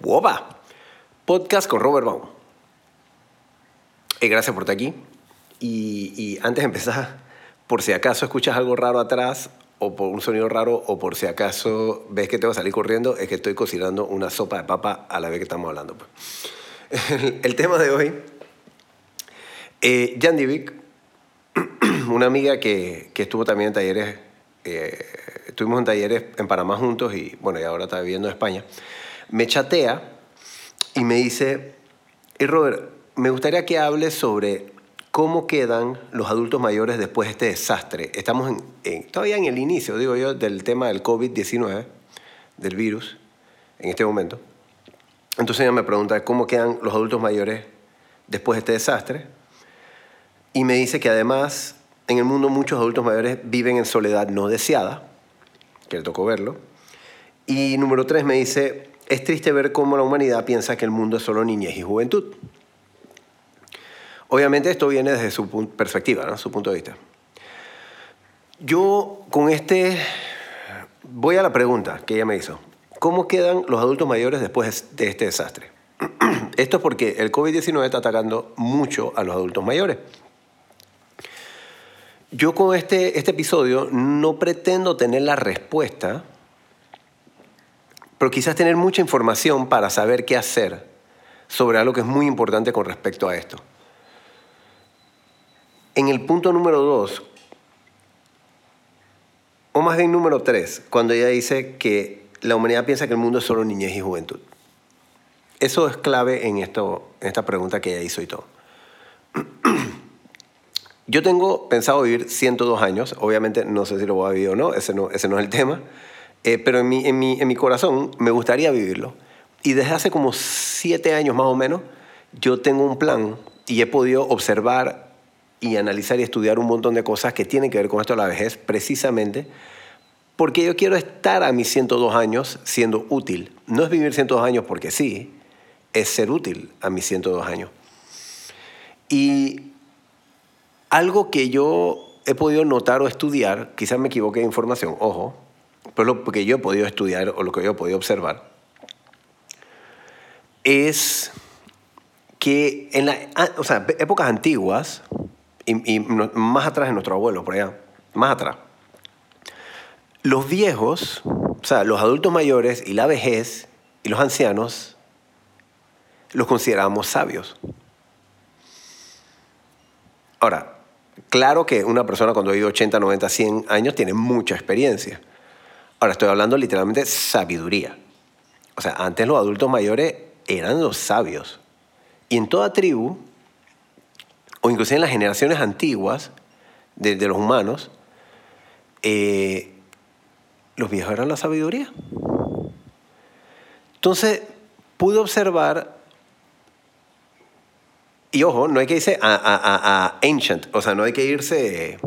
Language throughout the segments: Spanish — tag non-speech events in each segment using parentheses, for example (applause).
¡Woba! Podcast con Robert Baum. Eh, gracias por estar aquí. Y, antes de empezar, por si acaso escuchas algo raro atrás, o por un sonido raro, o por si acaso ves que te va a salir corriendo, es que estoy cocinando una sopa de papa a la vez que estamos hablando. pues. (laughs) El, tema de hoy, eh, Jan Divik, (clears throat) una amiga que, que estuvo también en talleres, eh, estuvimos en talleres en Panamá juntos y bueno, y ahora está viviendo en España, me chatea y me dice, hey Robert, me gustaría que hables sobre cómo quedan los adultos mayores después de este desastre. Estamos en- todavía en el inicio, digo yo, del tema del COVID-19, del virus, en este momento. Entonces ella me pregunta cómo quedan los adultos mayores después de este desastre. Y me dice que además en el mundo muchos adultos mayores viven en soledad no deseada, que le tocó verlo. Y número tres me dice, es triste ver cómo la humanidad piensa que el mundo es solo niñez y juventud. Obviamente esto viene desde su perspectiva, su punto de vista. Yo con este voy a la pregunta que ella me hizo. ¿Cómo quedan los adultos mayores después de este desastre? (clears throat) Esto es porque el COVID-19 está atacando mucho a los adultos mayores. Yo con este, este episodio no pretendo tener la respuesta, pero quizás tener mucha información para saber qué hacer sobre algo que es muy importante con respecto a esto. En el punto número dos, o más bien número tres, cuando ella dice que la humanidad piensa que el mundo es solo niñez y juventud. Eso es clave en, esta pregunta que ella hizo y todo. Yo tengo pensado vivir 102 años, obviamente no sé si lo voy a vivir o no, ese no, ese no es el tema, eh, pero en mi, en, mi, en mi corazón me gustaría vivirlo. Y desde hace como siete años más o menos, yo tengo un plan y he podido observar y analizar y estudiar un montón de cosas que tienen que ver con esto de la vejez, precisamente porque yo quiero estar a mis 102 años siendo útil. No es vivir 102 años porque sí, es ser útil a mis 102 años. Y algo que yo he podido notar o estudiar, quizás me equivoqué de información, ojo, pero lo que yo he podido estudiar o lo que yo he podido observar, es que en la, ah, o sea, épocas antiguas, y, más atrás de nuestro abuelo, por allá, más atrás, los viejos, o sea, los adultos mayores y la vejez y los ancianos, los considerábamos sabios. Ahora, claro que una persona cuando vive 80, 90, 100 años tiene mucha experiencia. Ahora, estoy hablando literalmente de sabiduría. O sea, antes los adultos mayores eran los sabios. Y en toda tribu, o inclusive en las generaciones antiguas de, los humanos, eh, los viejos eran la sabiduría. Entonces, pude observar, y ojo, no hay que irse a ancient, o sea, no hay que irse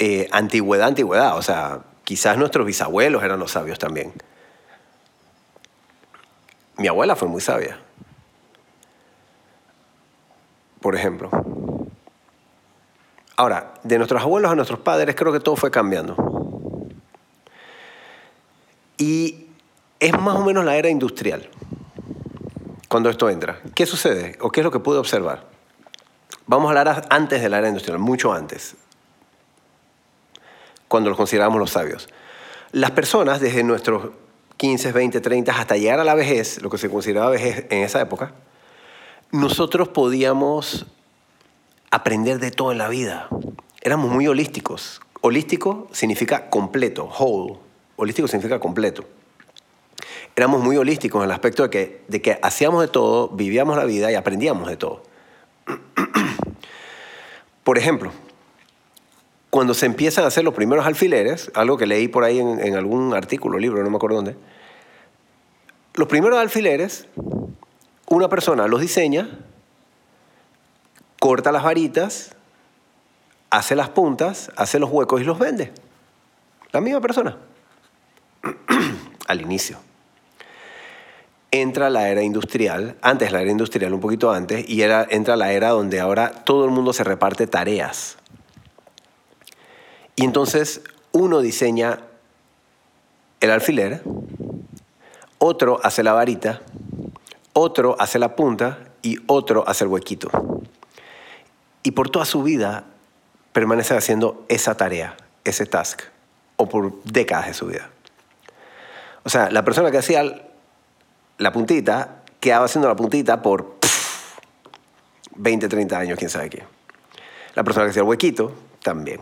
eh, antigüedad, antigüedad, o sea, quizás nuestros bisabuelos eran los sabios también. Mi abuela fue muy sabia, por ejemplo. Ahora, de nuestros abuelos a nuestros padres, creo que todo fue cambiando. Y es más o menos la era industrial cuando esto entra. ¿Qué sucede? ¿O qué es lo que pude observar? Vamos a hablar antes de la era industrial, mucho antes, cuando los consideramos los sabios. Las personas, desde nuestros 15, 20, 30, hasta llegar a la vejez, lo que se consideraba vejez en esa época, nosotros podíamos aprender de todo en la vida. Éramos muy holísticos. Holístico significa completo, whole. Holístico significa completo. Éramos muy holísticos en el aspecto de que, de que hacíamos de todo, vivíamos la vida y aprendíamos de todo. (clears throat) Por ejemplo, cuando se empiezan a hacer los primeros alfileres, algo que leí por ahí en, algún artículo, libro, no me acuerdo dónde, los primeros alfileres, una persona los diseña, corta las varitas, hace las puntas, hace los huecos y los vende. La misma persona. (clears throat) Al inicio. Entra la era industrial, antes la era industrial, un poquito antes, y era, entra la era donde ahora todo el mundo se reparte tareas. Y entonces uno diseña el alfiler, otro hace la varita otro hace la punta y otro hace el huequito. Y por toda su vida permanece haciendo esa tarea, ese task, o por décadas de su vida. O sea, la persona que hacía la puntita quedaba haciendo la puntita por 20, 30 años, quién sabe qué. La persona que hacía el huequito, también.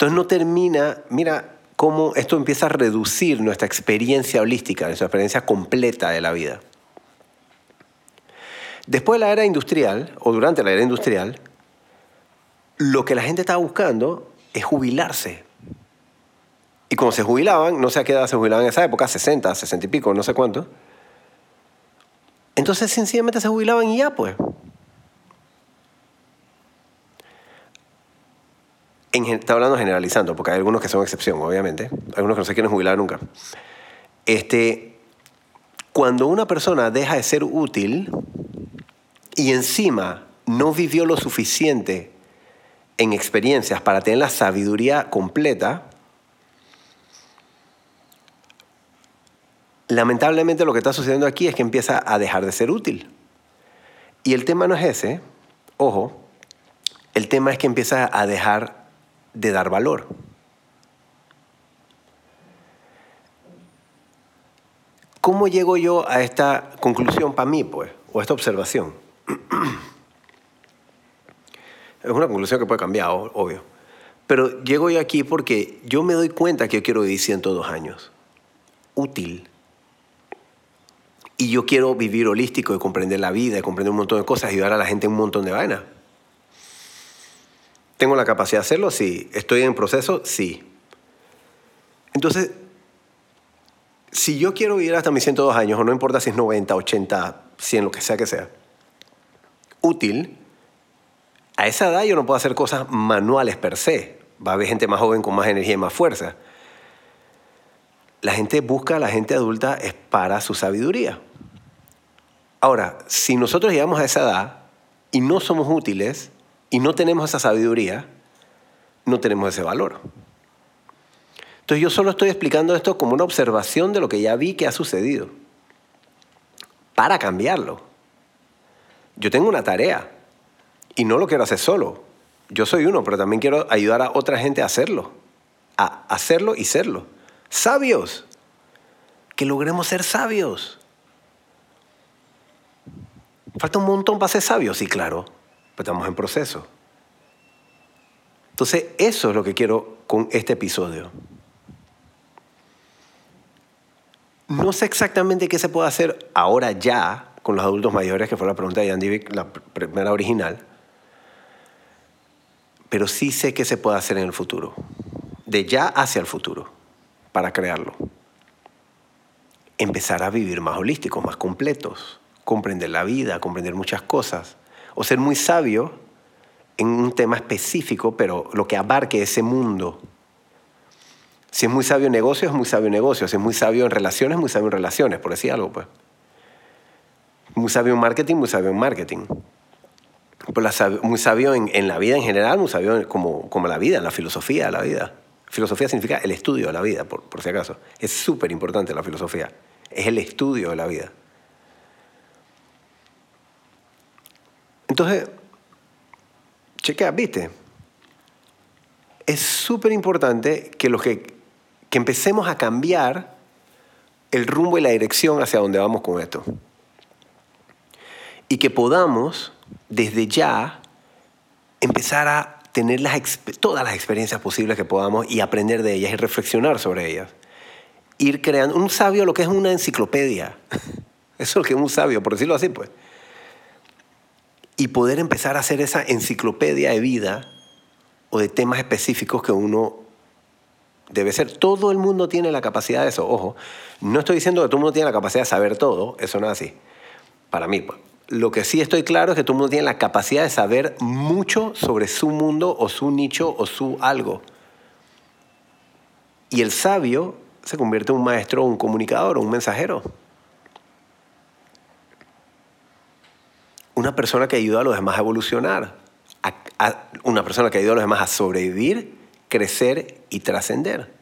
Entonces no termina, mira cómo esto empieza a reducir nuestra experiencia holística, nuestra experiencia completa de la vida. Después de la era industrial, o durante la era industrial, lo que la gente estaba buscando es jubilarse. Y cuando se jubilaban, no sé a qué edad se jubilaban en esa época, 60, 60 y pico, no sé cuánto. Entonces sencillamente se jubilaban y ya, pues. Está hablando generalizando, porque hay algunos que son excepción, obviamente. Algunos que no se quieren jubilar nunca. Este, cuando una persona deja de ser útil y encima no vivió lo suficiente en experiencias para tener la sabiduría completa, lamentablemente lo que está sucediendo aquí es que empieza a dejar de ser útil. Y el tema no es ese, ojo, el tema es que empieza a dejar de dar valor. ¿Cómo llego yo a esta conclusión para mí, pues, o a esta observación? (clears throat) es una conclusión que puede cambiar, obvio. Pero llego yo aquí porque yo me doy cuenta que yo quiero vivir 102 años. Útil. Y yo quiero vivir holístico y comprender la vida, y comprender un montón de cosas, ayudar a la gente en un montón de vainas. ¿Tengo la capacidad de hacerlo? Sí. ¿Estoy en proceso? Sí. Entonces, si yo quiero vivir hasta mis 102 años, o no importa si es 90, 80, 100, lo que sea que sea, útil, a esa edad yo no puedo hacer cosas manuales per se. Va a haber gente más joven con más energía y más fuerza. La gente busca a la gente adulta es para su sabiduría. Ahora, si nosotros llegamos a esa edad y no somos útiles, y no tenemos esa sabiduría, no tenemos ese valor. Entonces yo solo estoy explicando esto como una observación de lo que ya vi que ha sucedido, para cambiarlo. Yo tengo una tarea y no lo quiero hacer solo. Yo soy uno, pero también quiero ayudar a otra gente a hacerlo, a hacerlo y serlo. Sabios, que logremos ser sabios. Falta un montón para ser sabios, sí, claro estamos en proceso. Entonces, eso es lo que quiero con este episodio. No sé exactamente qué se puede hacer ahora ya con los adultos mayores, que fue la pregunta de Andy la primera original, pero sí sé qué se puede hacer en el futuro, de ya hacia el futuro, para crearlo. Empezar a vivir más holísticos, más completos, comprender la vida, comprender muchas cosas, o ser muy sabio en un tema específico, pero lo que abarque ese mundo. Si es muy sabio en negocios, es muy sabio en negocios. Si es muy sabio en relaciones, es muy sabio en relaciones, por decir algo, pues. Muy sabio en marketing, muy sabio en marketing. muy sabio en, la vida en general, muy sabio como, como la vida, en la filosofía de la vida. Filosofía significa el estudio de la vida, por, por si acaso. Es súper importante la filosofía. Es el estudio de la vida. Entonces, chequea, ¿viste? Es súper importante que, que, que empecemos a cambiar el rumbo y la dirección hacia donde vamos con esto. Y que podamos, desde ya, empezar a tener las, todas las experiencias posibles que podamos y aprender de ellas y reflexionar sobre ellas. Ir creando un sabio lo que es una enciclopedia. (laughs) Eso es lo que es un sabio, por decirlo así, pues y poder empezar a hacer esa enciclopedia de vida o de temas específicos que uno debe ser. Todo el mundo tiene la capacidad de eso. Ojo, no estoy diciendo que todo el mundo tiene la capacidad de saber todo, eso no es así. Para mí, pues. lo que sí estoy claro es que todo el mundo tiene la capacidad de saber mucho sobre su mundo o su nicho o su algo. Y el sabio se convierte en un maestro, un comunicador, un mensajero. una persona que ayuda a los demás a evolucionar, a, una persona que ayuda a los demás a sobrevivir, crecer y trascender,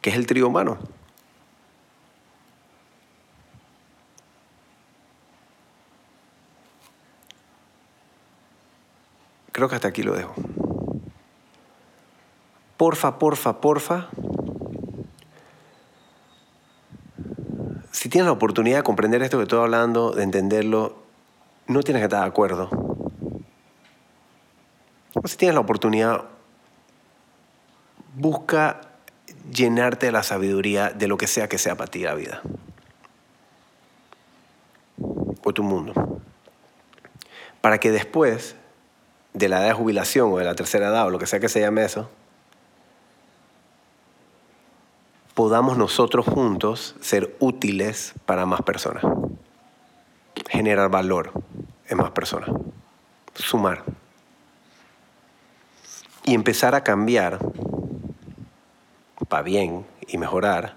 que es el trío humano. Creo que hasta aquí lo dejo. Porfa, porfa, porfa. si tienes la oportunidad de comprender esto que estoy hablando, de entenderlo, no tienes que estar de acuerdo. Si tienes la oportunidad, busca llenarte de la sabiduría de lo que sea que sea para ti la vida. O tu mundo. Para que después de la edad de jubilación o de la tercera edad o lo que sea que se llame eso, podamos nosotros juntos ser útiles para más personas. Generar valor en más personas. Sumar. Y empezar a cambiar para bien y mejorar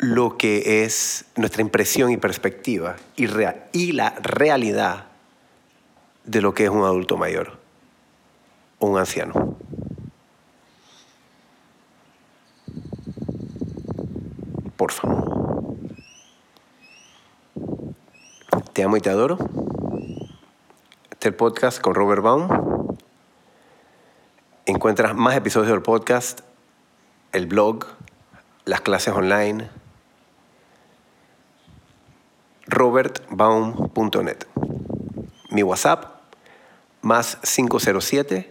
lo que es nuestra impresión y perspectiva y, la realidad de lo que es un adulto mayor o un anciano. Por favor. Te amo y te adoro. Este es el podcast con Robert Baum. Encuentras más episodios del podcast, el blog, las clases online, robertbaum.net. Mi WhatsApp, más 507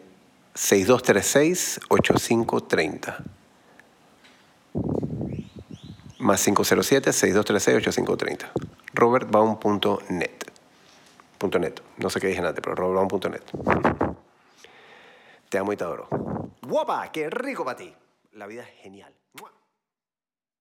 6236 8530. Más 507 6236 8530. robertbaum.net. .net. No sé qué dije antes, pero robertbaum.net. Te amo y te adoro. ¡Guapa! ¡Qué rico para ti! La vida es genial.